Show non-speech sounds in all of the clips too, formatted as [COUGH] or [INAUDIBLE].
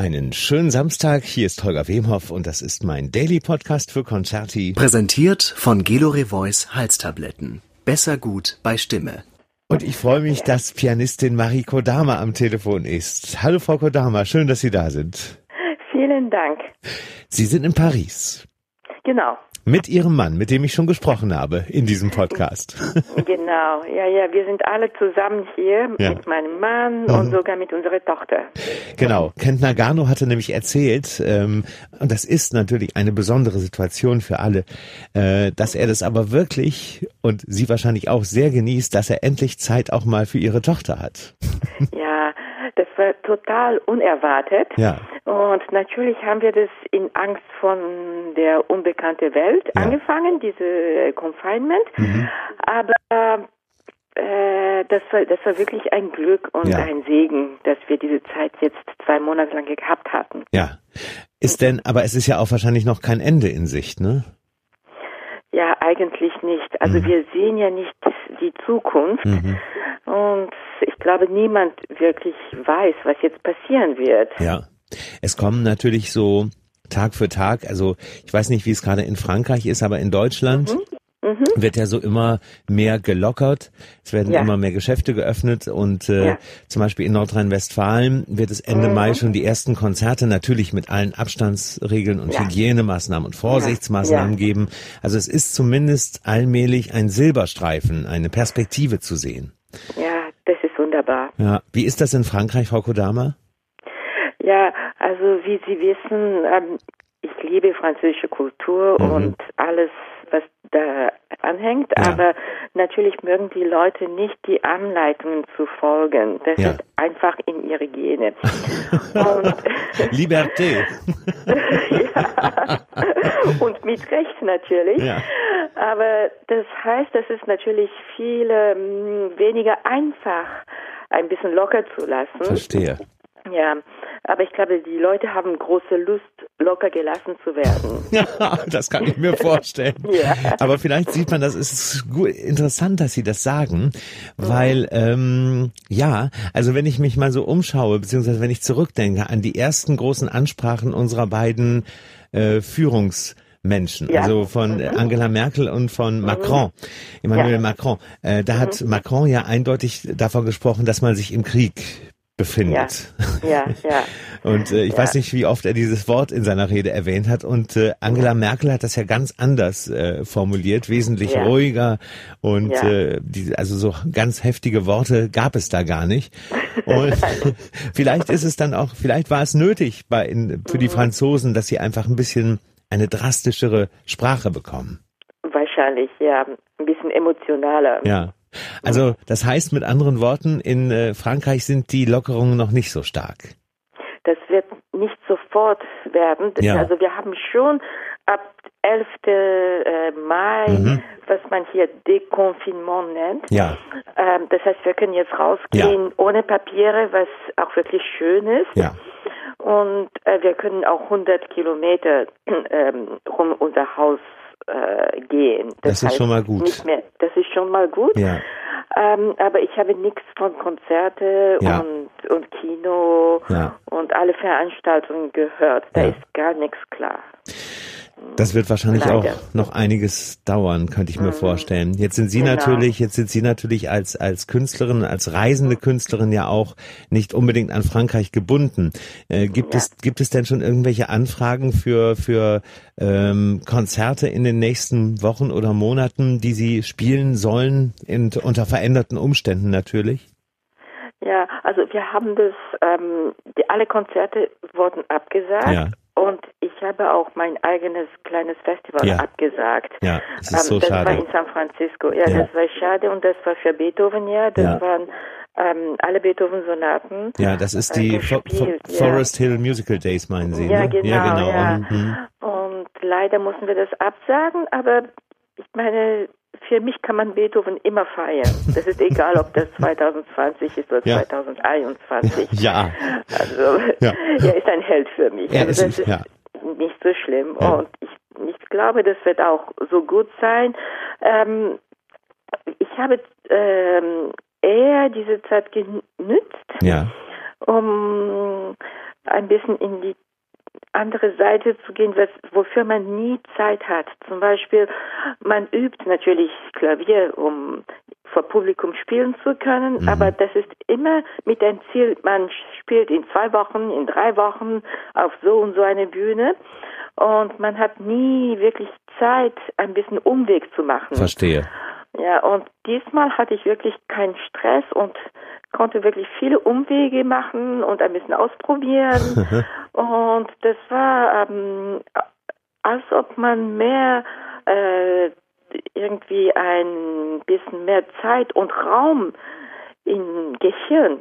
Einen schönen Samstag, hier ist Holger Wemhoff und das ist mein Daily Podcast für Concerti. Präsentiert von Gelore Voice Halstabletten. Besser gut bei Stimme. Und ich freue mich, dass Pianistin Marie Kodama am Telefon ist. Hallo Frau Kodama, schön, dass Sie da sind. Vielen Dank. Sie sind in Paris. Genau. Mit Ihrem Mann, mit dem ich schon gesprochen habe in diesem Podcast. [LAUGHS] Genau, ja, ja, wir sind alle zusammen hier Ja. mit meinem Mann Mhm. und sogar mit unserer Tochter. Genau, Kent Nagano hatte nämlich erzählt, ähm, und das ist natürlich eine besondere Situation für alle, äh, dass er das aber wirklich und Sie wahrscheinlich auch sehr genießt, dass er endlich Zeit auch mal für Ihre Tochter hat. Ja, war total unerwartet. Ja. Und natürlich haben wir das in Angst von der unbekannten Welt Ja. angefangen, diese Confinement. Mhm. Aber äh, das war das war wirklich ein Glück und Ja. ein Segen, dass wir diese Zeit jetzt zwei Monate lang gehabt hatten. Ja. Ist denn, aber es ist ja auch wahrscheinlich noch kein Ende in Sicht, ne? Ja, eigentlich nicht. Also Mhm. wir sehen ja nicht die Zukunft. Mhm. Und ich glaube, niemand wirklich weiß, was jetzt passieren wird. Ja. Es kommen natürlich so Tag für Tag, also ich weiß nicht, wie es gerade in Frankreich ist, aber in Deutschland Mhm. wird ja so immer mehr gelockert. Es werden Ja. immer mehr Geschäfte geöffnet und äh, Ja. zum Beispiel in Nordrhein-Westfalen wird es Ende Mhm. Mai schon die ersten Konzerte natürlich mit allen Abstandsregeln und Ja. Hygienemaßnahmen und Vorsichtsmaßnahmen geben. Also es ist zumindest allmählich ein Silberstreifen, eine Perspektive zu sehen. Ja, das ist wunderbar. Ja. Wie ist das in Frankreich, Frau Kodama? Ja, also wie Sie wissen, ähm, ich liebe französische Kultur Mhm. und alles, was da anhängt. Ja. Aber natürlich mögen die Leute nicht die Anleitungen zu folgen. Das Ja. ist einfach in ihre Gene. [LAUGHS] Liberté. [LAUGHS] ja. Und mit Recht natürlich. Ja. Aber das heißt, dass es natürlich viel ähm, weniger einfach, ein bisschen locker zu lassen. Verstehe. Ja, aber ich glaube, die Leute haben große Lust, locker gelassen zu werden. [LAUGHS] Ja, das kann ich mir vorstellen. [LAUGHS] Ja. Aber vielleicht sieht man, das ist gut, interessant, dass Sie das sagen, weil ähm, ja, also wenn ich mich mal so umschaue, beziehungsweise wenn ich zurückdenke an die ersten großen Ansprachen unserer beiden äh, Führungsmenschen, Ja. also von äh, Angela Merkel und von Macron, Emmanuel Ja. Macron. Äh, da hat Macron ja eindeutig davon gesprochen, dass man sich im Krieg befindet. Ja, ja. [LAUGHS] Und äh, ich Ja. weiß nicht, wie oft er dieses Wort in seiner Rede erwähnt hat. Und äh, Angela Merkel hat das ja ganz anders äh, formuliert, wesentlich Ja. ruhiger und Ja. äh, die, also so ganz heftige Worte gab es da gar nicht. Und [LAUGHS] [LAUGHS] vielleicht ist es dann auch, vielleicht war es nötig bei in, für die Mhm. Franzosen, dass sie einfach ein bisschen eine drastischere Sprache bekommen. Wahrscheinlich, ja. Ein bisschen emotionaler. Ja. Also das heißt mit anderen Worten, in äh, Frankreich sind die Lockerungen noch nicht so stark. Das wird nicht sofort werden. Das- Ja. Also wir haben schon ab 11. äh, Mai, Mhm. was man hier Deconfinement nennt. Ja. Ähm, das heißt, wir können jetzt rausgehen ohne Papiere, was auch wirklich schön ist. Ja. Und äh, wir können auch 100 Kilometer ähm, rum unser Haus äh, gehen. Das ist schon mal gut. Nicht mehr, das schon mal gut. Ja. Ähm, aber ich habe nichts von Konzerte Ja. und, und Kino Ja. und alle Veranstaltungen gehört. Da ist gar nichts klar. Das wird wahrscheinlich Leider. auch noch einiges dauern, könnte ich mir vorstellen. Jetzt sind Sie Genau. natürlich, jetzt sind Sie natürlich als als Künstlerin, als reisende Künstlerin ja auch nicht unbedingt an Frankreich gebunden. Äh, gibt Ja. es gibt es denn schon irgendwelche Anfragen für für ähm, Konzerte in den nächsten Wochen oder Monaten, die Sie spielen sollen, in, unter veränderten Umständen natürlich? Ja, also wir haben das, ähm, die, alle Konzerte wurden abgesagt. Ja. Und ich habe auch mein eigenes kleines Festival Ja. abgesagt. Ja, das ist so das schade. war in San Francisco. Ja, Ja. das war schade und das war für Beethoven, ja. Das Ja. waren ähm, alle Beethoven-Sonaten. Ja, das ist äh, die Fo Fo gespielt, ja. Forest Hill Musical Days, meinen Sie? Ja, ne? genau. Ja, genau. ja. Mhm. Und leider mussten wir das absagen, aber ich meine, für mich kann man Beethoven immer feiern. Das ist egal, ob das [LAUGHS] 2020 ist oder Ja. 2021. Ja. Also, Ja. er ist ein Held für mich. Er also ist- das ist ja. nicht so schlimm. Ja. Und ich, ich glaube, das wird auch so gut sein. Ähm, ich habe ähm, eher diese Zeit genützt, Ja. um ein bisschen in die andere Seite zu gehen, was, wofür man nie Zeit hat. Zum Beispiel, man übt natürlich Klavier, um vor Publikum spielen zu können, mhm. aber das ist immer mit dem Ziel, man spielt in zwei Wochen, in drei Wochen auf so und so eine Bühne und man hat nie wirklich Zeit, ein bisschen Umweg zu machen. Verstehe. Ja, und diesmal hatte ich wirklich keinen Stress und konnte wirklich viele Umwege machen und ein bisschen ausprobieren. [LAUGHS] und das war, ähm, als ob man mehr äh, irgendwie ein bisschen mehr Zeit und Raum im Gehirn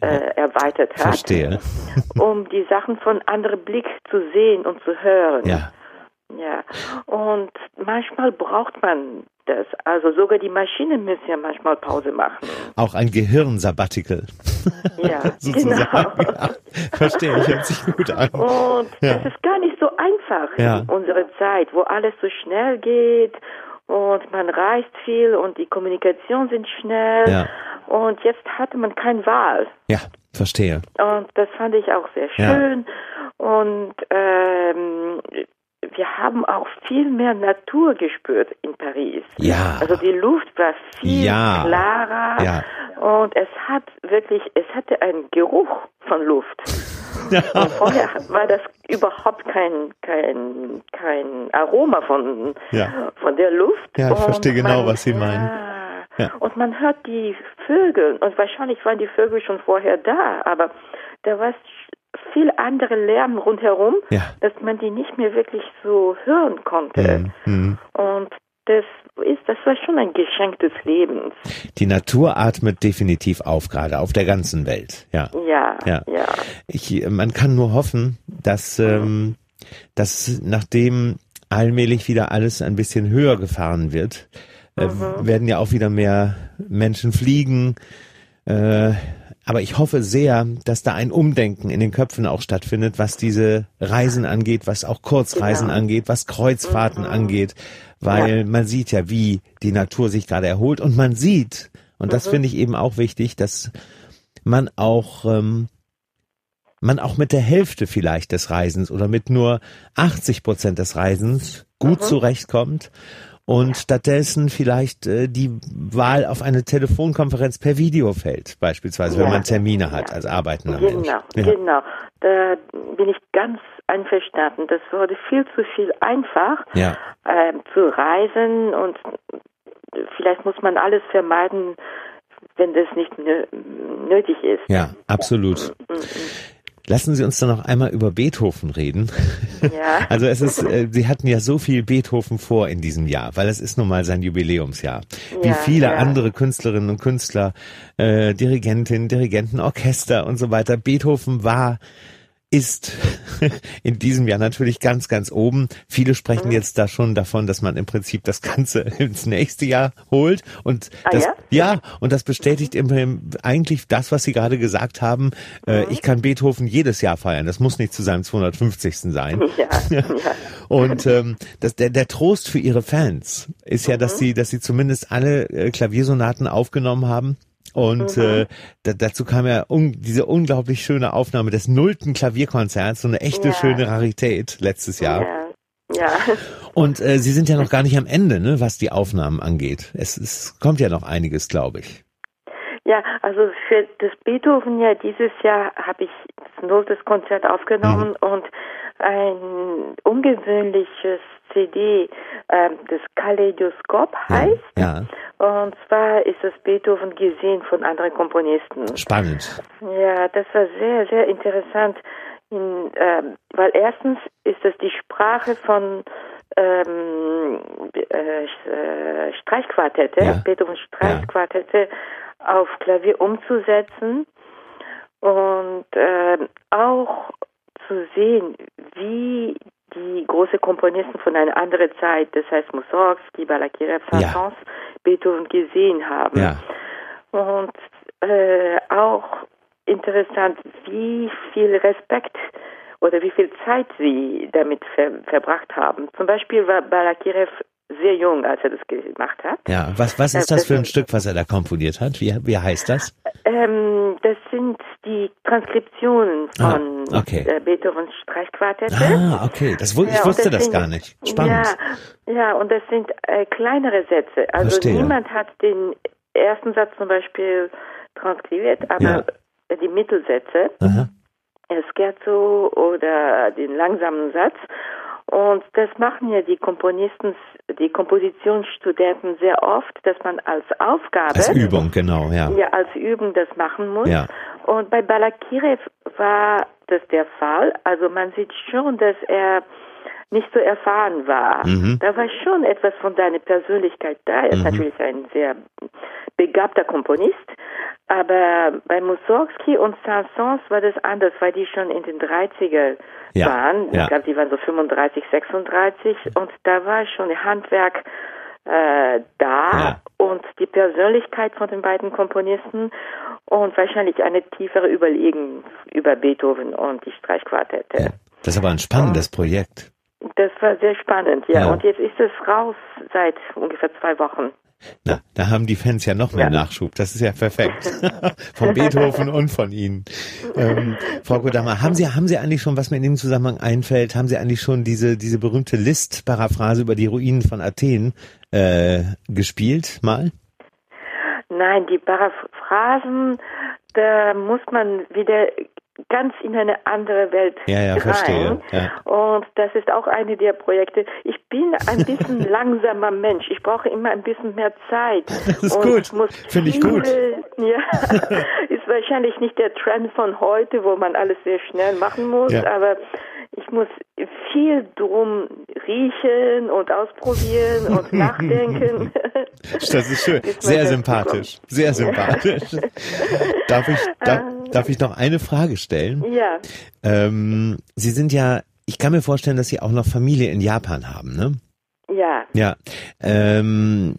äh, erweitert hat. Verstehe. [LAUGHS] um die Sachen von anderem Blick zu sehen und zu hören. Ja. Ja. Und manchmal braucht man das. Also sogar die Maschinen müssen ja manchmal Pause machen. Auch ein Gehirnsabbatical. Ja, [LAUGHS] genau. Ja, verstehe ich, hört sich gut an. Und ja. das ist gar nicht so einfach ja. in unserer Zeit, wo alles so schnell geht und man reist viel und die Kommunikation sind schnell. Ja. Und jetzt hatte man keine Wahl. Ja, verstehe. Und das fand ich auch sehr schön. Und ähm, wir haben auch viel mehr Natur gespürt in Paris. Ja. Also die Luft war viel ja. klarer ja. und es hat wirklich, es hatte einen Geruch von Luft. Ja. [LAUGHS] Und vorher war das überhaupt kein kein kein Aroma von ja. von der Luft. Ja, ich verstehe genau, man, was Sie meinen. Ja. Und man hört die Vögel und wahrscheinlich waren die Vögel schon vorher da, aber da war viel andere Lärm rundherum, ja. dass man die nicht mehr wirklich so hören konnte. Mhm. Und das ist, das war schon ein Geschenk des Lebens. Die Natur atmet definitiv auf, gerade auf der ganzen Welt. Ja. Ja. Ja. ja. Ich, man kann nur hoffen, dass, ähm, dass nachdem allmählich wieder alles ein bisschen höher gefahren wird, äh, mhm. werden ja auch wieder mehr Menschen fliegen. Äh, aber ich hoffe sehr, dass da ein Umdenken in den Köpfen auch stattfindet, was diese Reisen angeht, was auch Kurzreisen genau. angeht, was Kreuzfahrten mhm. angeht, weil ja. man sieht ja, wie die Natur sich gerade erholt und man sieht, und das mhm. finde ich eben auch wichtig, dass man auch ähm, man auch mit der Hälfte vielleicht des Reisens oder mit nur 80 Prozent des Reisens gut mhm. zurechtkommt und stattdessen vielleicht äh, die Wahl auf eine Telefonkonferenz per Video fällt, beispielsweise, ja. wenn man Termine hat als arbeitender genau, Mensch. Ja. Genau, da bin ich ganz einverstanden. Das wurde viel zu viel einfach ja. äh, zu reisen und vielleicht muss man alles vermeiden, wenn das nicht nötig ist. Ja, absolut. Mhm. Lassen Sie uns dann noch einmal über Beethoven reden. Ja. [LAUGHS] Also es ist, äh, Sie hatten ja so viel Beethoven vor in diesem Jahr, weil es ist nun mal sein Jubiläumsjahr. Wie ja, viele ja. andere Künstlerinnen und Künstler, äh, Dirigentinnen, Dirigenten, Orchester und so weiter. Beethoven war ist [LAUGHS] in diesem Jahr natürlich ganz, ganz oben. Viele sprechen jetzt da schon davon, dass man im Prinzip das Ganze [LAUGHS] ins nächste Jahr holt. Und ah, das, ja? ja? und das bestätigt im, eigentlich das, was Sie gerade gesagt haben. Äh, mhm. ich kann Beethoven jedes Jahr feiern. Das muss nicht zu seinem 250. sein. [LAUGHS] Ja, ja. Und ähm, das, der, der Trost für Ihre Fans ist ja, dass mhm. sie, dass sie zumindest alle äh, Klaviersonaten aufgenommen haben und mhm. äh, da, dazu kam ja un, diese unglaublich schöne Aufnahme des nullten Klavierkonzerts, so eine echte ja. schöne Rarität letztes Jahr. Ja. ja. Und äh, Sie sind ja noch gar nicht am Ende, ne, was die Aufnahmen angeht. Es, es kommt ja noch einiges, glaube ich. Ja, also für das Beethoven ja dieses Jahr habe ich das nulltes Konzert aufgenommen mhm. und ein ungewöhnliches CD, äh, das Kaleidoskop heißt. Ja, ja. Und zwar ist das Beethoven gesehen von anderen Komponisten. Spannend. Ja, das war sehr, sehr interessant. In, äh, weil erstens ist das die Sprache von ähm, äh, Streichquartette, ja. Beethoven Streichquartette ja. auf Klavier umzusetzen und äh, auch zu sehen, wie die großen Komponisten von einer anderen Zeit, das heißt Mussorgsky, Balakirev, Saint-Saëns, ja. Beethoven gesehen haben. Ja. Und äh, auch interessant, wie viel Respekt oder wie viel Zeit sie damit ver verbracht haben. Zum Beispiel war Balakirev sehr jung, als er das gemacht hat. Ja, was, was ist das für ein Stück, was er da komponiert hat? Wie, wie heißt das? Ähm, das sind die Transkriptionen Ah, von okay. äh, Beethovens Streichquartette. Ah, okay. Das, ich Ja, wusste das sind- gar nicht. Spannend. Ja, ja, und das sind äh, kleinere Sätze. Also Verstehe. niemand hat den ersten Satz zum Beispiel transkribiert, aber Ja. äh, die Mittelsätze, Aha. Scherzo oder den langsamen Satz. Und das machen ja die Komponisten, die Kompositionsstudenten sehr oft, dass man als Aufgabe Als Übung, genau, ja. ja als Übung das machen muss. Ja. Und bei Balakirev war das der Fall. Also man sieht schon, dass er nicht so erfahren war. Mhm. Da war schon etwas von seiner Persönlichkeit da. Er ist natürlich ein sehr begabter Komponist. Aber bei Mussorgsky und Saint-Saëns war das anders, weil die schon in den 30er Ja, waren. ja. Ich glaube, die waren so 35, 36 und da war schon Handwerk äh, da Ja. und die Persönlichkeit von den beiden Komponisten und wahrscheinlich eine tiefere Überlegen über Beethoven und die Streichquartette. Ja. Das ist aber ein spannendes Projekt. Das war sehr spannend, ja. Ja. Und jetzt ist es raus seit ungefähr zwei Wochen. Na, da haben die Fans ja noch mehr Ja. Nachschub. Das ist ja perfekt. [LAUGHS] von Beethoven und von Ihnen. Ähm, Frau Kodama, haben Sie, haben Sie eigentlich schon, was mir in dem Zusammenhang einfällt, haben Sie eigentlich schon diese, diese berühmte List-Paraphrase über die Ruinen von Athen äh, gespielt mal? Nein, die Paraphrasen, da muss man wieder ganz in eine andere Welt Ja, ja, rein. verstehe, ja. Und das ist auch eine der Projekte. Ich bin ein bisschen [LAUGHS] langsamer Mensch. Ich brauche immer ein bisschen mehr Zeit. [LAUGHS] Das ist und gut. Finde ich gut. Ja, [LAUGHS] ist wahrscheinlich nicht der Trend von heute, wo man alles sehr schnell machen muss, Ja. aber ich muss viel drum riechen und ausprobieren und nachdenken. Das ist schön. Sehr sympathisch. Sehr sympathisch. Darf ich, darf, darf ich noch eine Frage stellen? Ja, Ähm, Sie sind ja, ich kann mir vorstellen, dass Sie auch noch Familie in Japan haben, ne? ja. Ja. Ähm,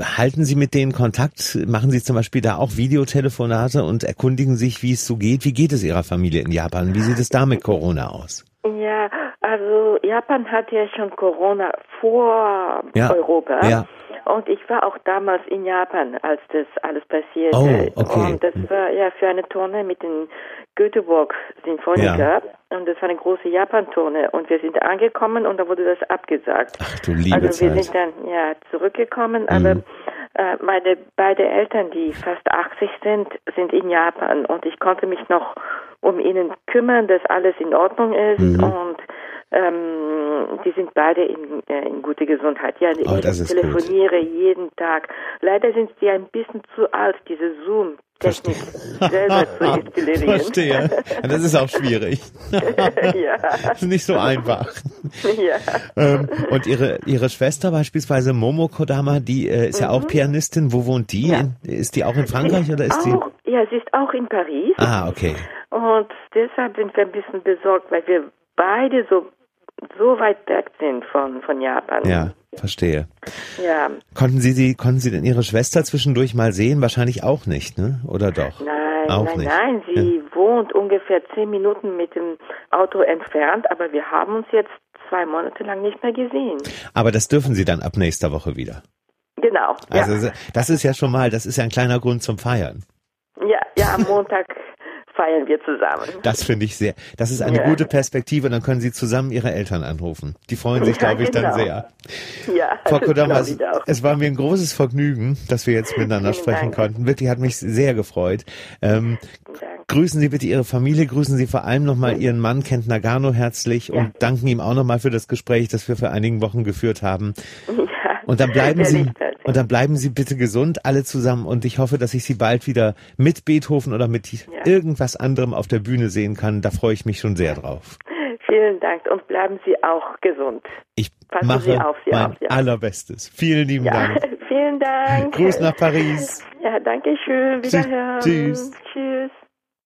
halten Sie mit denen Kontakt? Machen Sie zum Beispiel da auch Videotelefonate und erkundigen sich, wie es so geht? Wie geht es Ihrer Familie in Japan? Wie sieht es da mit Corona aus? Ja, also Japan hat ja schon Corona vor Ja, Europa. ja. Und ich war auch damals in Japan, als das alles passierte. Oh, okay. Und das war ja für eine Tournee mit den Göteborg Sinfoniker. Und das war eine große Japan-Tournee. Und wir sind angekommen und da wurde das abgesagt. Ach du liebe also wir Zeit. sind dann ja zurückgekommen, aber Mhm. äh, meine beide Eltern, die fast 80 sind, sind in Japan und ich konnte mich noch um ihnen kümmern, dass alles in Ordnung ist Mhm. und ähm, die sind beide in, äh, in gute Gesundheit. Ja, Oh, ich telefoniere jeden Tag. Leider sind sie ein bisschen zu alt, diese Zoom-Technik selber zu installieren. [LAUGHS] [LAUGHS] Verstehe. Das ist auch schwierig. [LAUGHS] ja, Das ist nicht so einfach. ja. Ähm, und ihre ihre Schwester beispielsweise Momo Kodama, die äh, ist ja auch Pianistin. Wo wohnt die? Mhm. Ja. Ist die auch in Frankreich oder ist die? Auch, ja, sie ist auch in Paris. Ah, okay. Und deshalb sind wir ein bisschen besorgt, weil wir beide so, so weit weg sind von, von Japan. Ja, verstehe. Ja. Konnten Sie sie konnten Sie denn Ihre Schwester zwischendurch mal sehen? Wahrscheinlich auch nicht, ne? Oder doch? Nein, Auch nein, nicht. nein. Sie wohnt ungefähr zehn Minuten mit dem Auto entfernt, aber wir haben uns jetzt zwei Monate lang nicht mehr gesehen. Aber das dürfen Sie dann ab nächster Woche wieder. Genau. Also ja. das ist ja schon mal, das ist ja ein kleiner Grund zum Feiern. ja, ja, am Montag feiern wir zusammen. Das finde ich sehr. Das ist eine Ja. gute Perspektive. Dann können Sie zusammen Ihre Eltern anrufen. Die freuen sich, glaube ich, dann genau. sehr. Ja, Frau Kodama, es, es war mir ein großes Vergnügen, dass wir jetzt [LAUGHS] miteinander Vielen sprechen Dank. konnten. Wirklich hat mich sehr gefreut. Ähm, grüßen Sie bitte Ihre Familie, grüßen Sie vor allem nochmal Ihren Mann Kent Nagano herzlich und danken ihm auch nochmal für das Gespräch, das wir vor einigen Wochen geführt haben. [LAUGHS] Ja, Und dann bleiben Sie. Und dann bleiben Sie bitte gesund alle zusammen und ich hoffe, dass ich Sie bald wieder mit Beethoven oder mit irgendwas anderem auf der Bühne sehen kann. Da freue ich mich schon sehr drauf. Vielen Dank und bleiben Sie auch gesund. Ich Passen mache Sie auf Sie mein auf, ja. allerbestes. Vielen lieben Ja, Dank. [LAUGHS] vielen Dank. Gruß nach Paris. Ja, danke schön. Wiederhören. Tschüss. Tschüss.